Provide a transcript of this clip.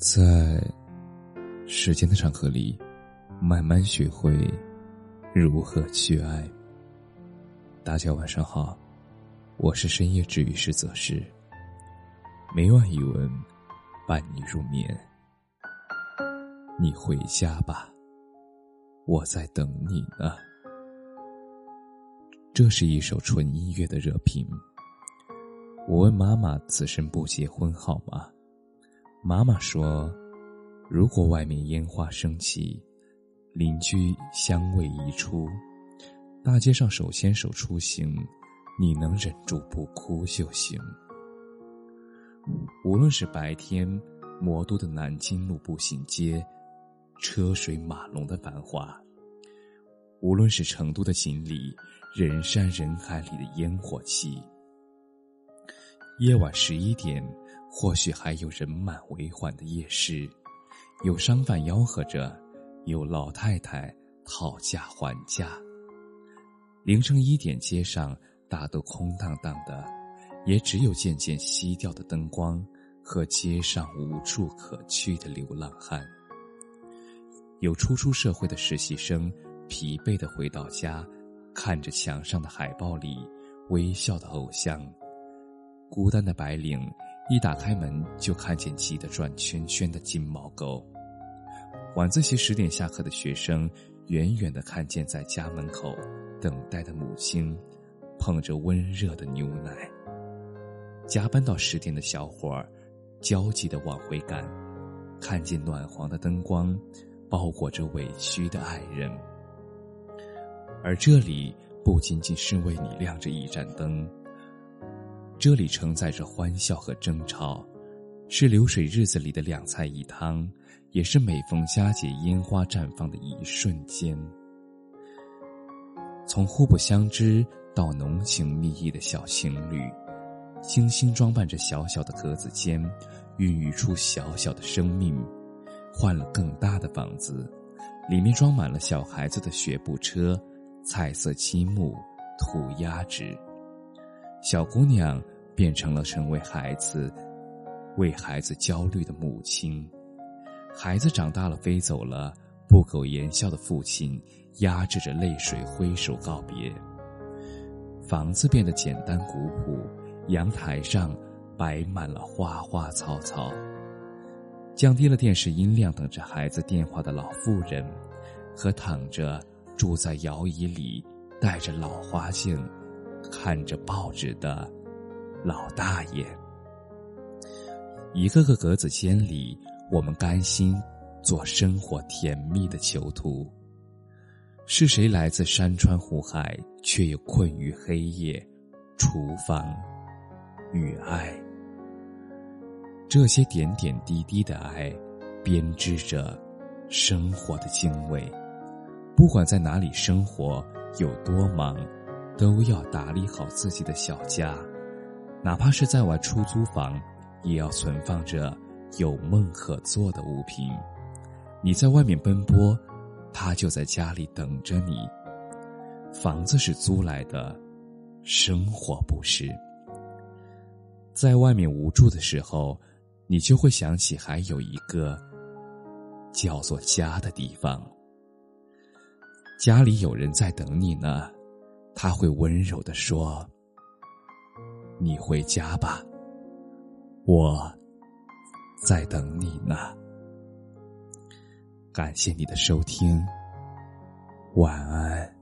在时间的长河里，慢慢学会如何去爱。大家晚上好，我是深夜治愈师泽师，每晚一文伴你入眠。你回家吧，我在等你呢。这是一首纯音乐的热评。我问妈妈：“此生不结婚好吗？”妈妈说：“如果外面烟花升起，邻居香味溢出，大街上手牵手出行，你能忍住不哭就行。无论是白天魔都的南京路步行街，车水马龙的繁华；无论是成都的锦里，人山人海里的烟火气。夜晚十一点。”或许还有人满为患的夜市，有商贩吆喝着，有老太太讨价还价。凌晨一点，街上大都空荡荡的，也只有渐渐熄掉的灯光和街上无处可去的流浪汉。有初出社会的实习生，疲惫的回到家，看着墙上的海报里微笑的偶像，孤单的白领。一打开门，就看见急得转圈圈的金毛狗。晚自习十点下课的学生，远远的看见在家门口等待的母亲，捧着温热的牛奶。加班到十点的小伙儿，焦急的往回赶，看见暖黄的灯光，包裹着委屈的爱人。而这里不仅仅是为你亮着一盏灯。这里承载着欢笑和争吵，是流水日子里的两菜一汤，也是每逢佳节烟花绽放的一瞬间。从互不相知到浓情蜜意的小情侣，精心装扮着小小的格子间，孕育出小小的生命。换了更大的房子，里面装满了小孩子的学步车、彩色积木、涂鸦纸。小姑娘变成了成为孩子、为孩子焦虑的母亲，孩子长大了飞走了，不苟言笑的父亲压制着泪水挥手告别。房子变得简单古朴，阳台上摆满了花花草草。降低了电视音量，等着孩子电话的老妇人，和躺着住在摇椅里戴着老花镜。看着报纸的老大爷，一个个格子间里，我们甘心做生活甜蜜的囚徒。是谁来自山川湖海，却又困于黑夜、厨房与爱？这些点点滴滴的爱，编织着生活的经纬。不管在哪里生活，有多忙。都要打理好自己的小家，哪怕是在外出租房，也要存放着有梦可做的物品。你在外面奔波，他就在家里等着你。房子是租来的，生活不是。在外面无助的时候，你就会想起还有一个叫做家的地方。家里有人在等你呢。他会温柔的说：“你回家吧，我在等你呢。”感谢你的收听，晚安。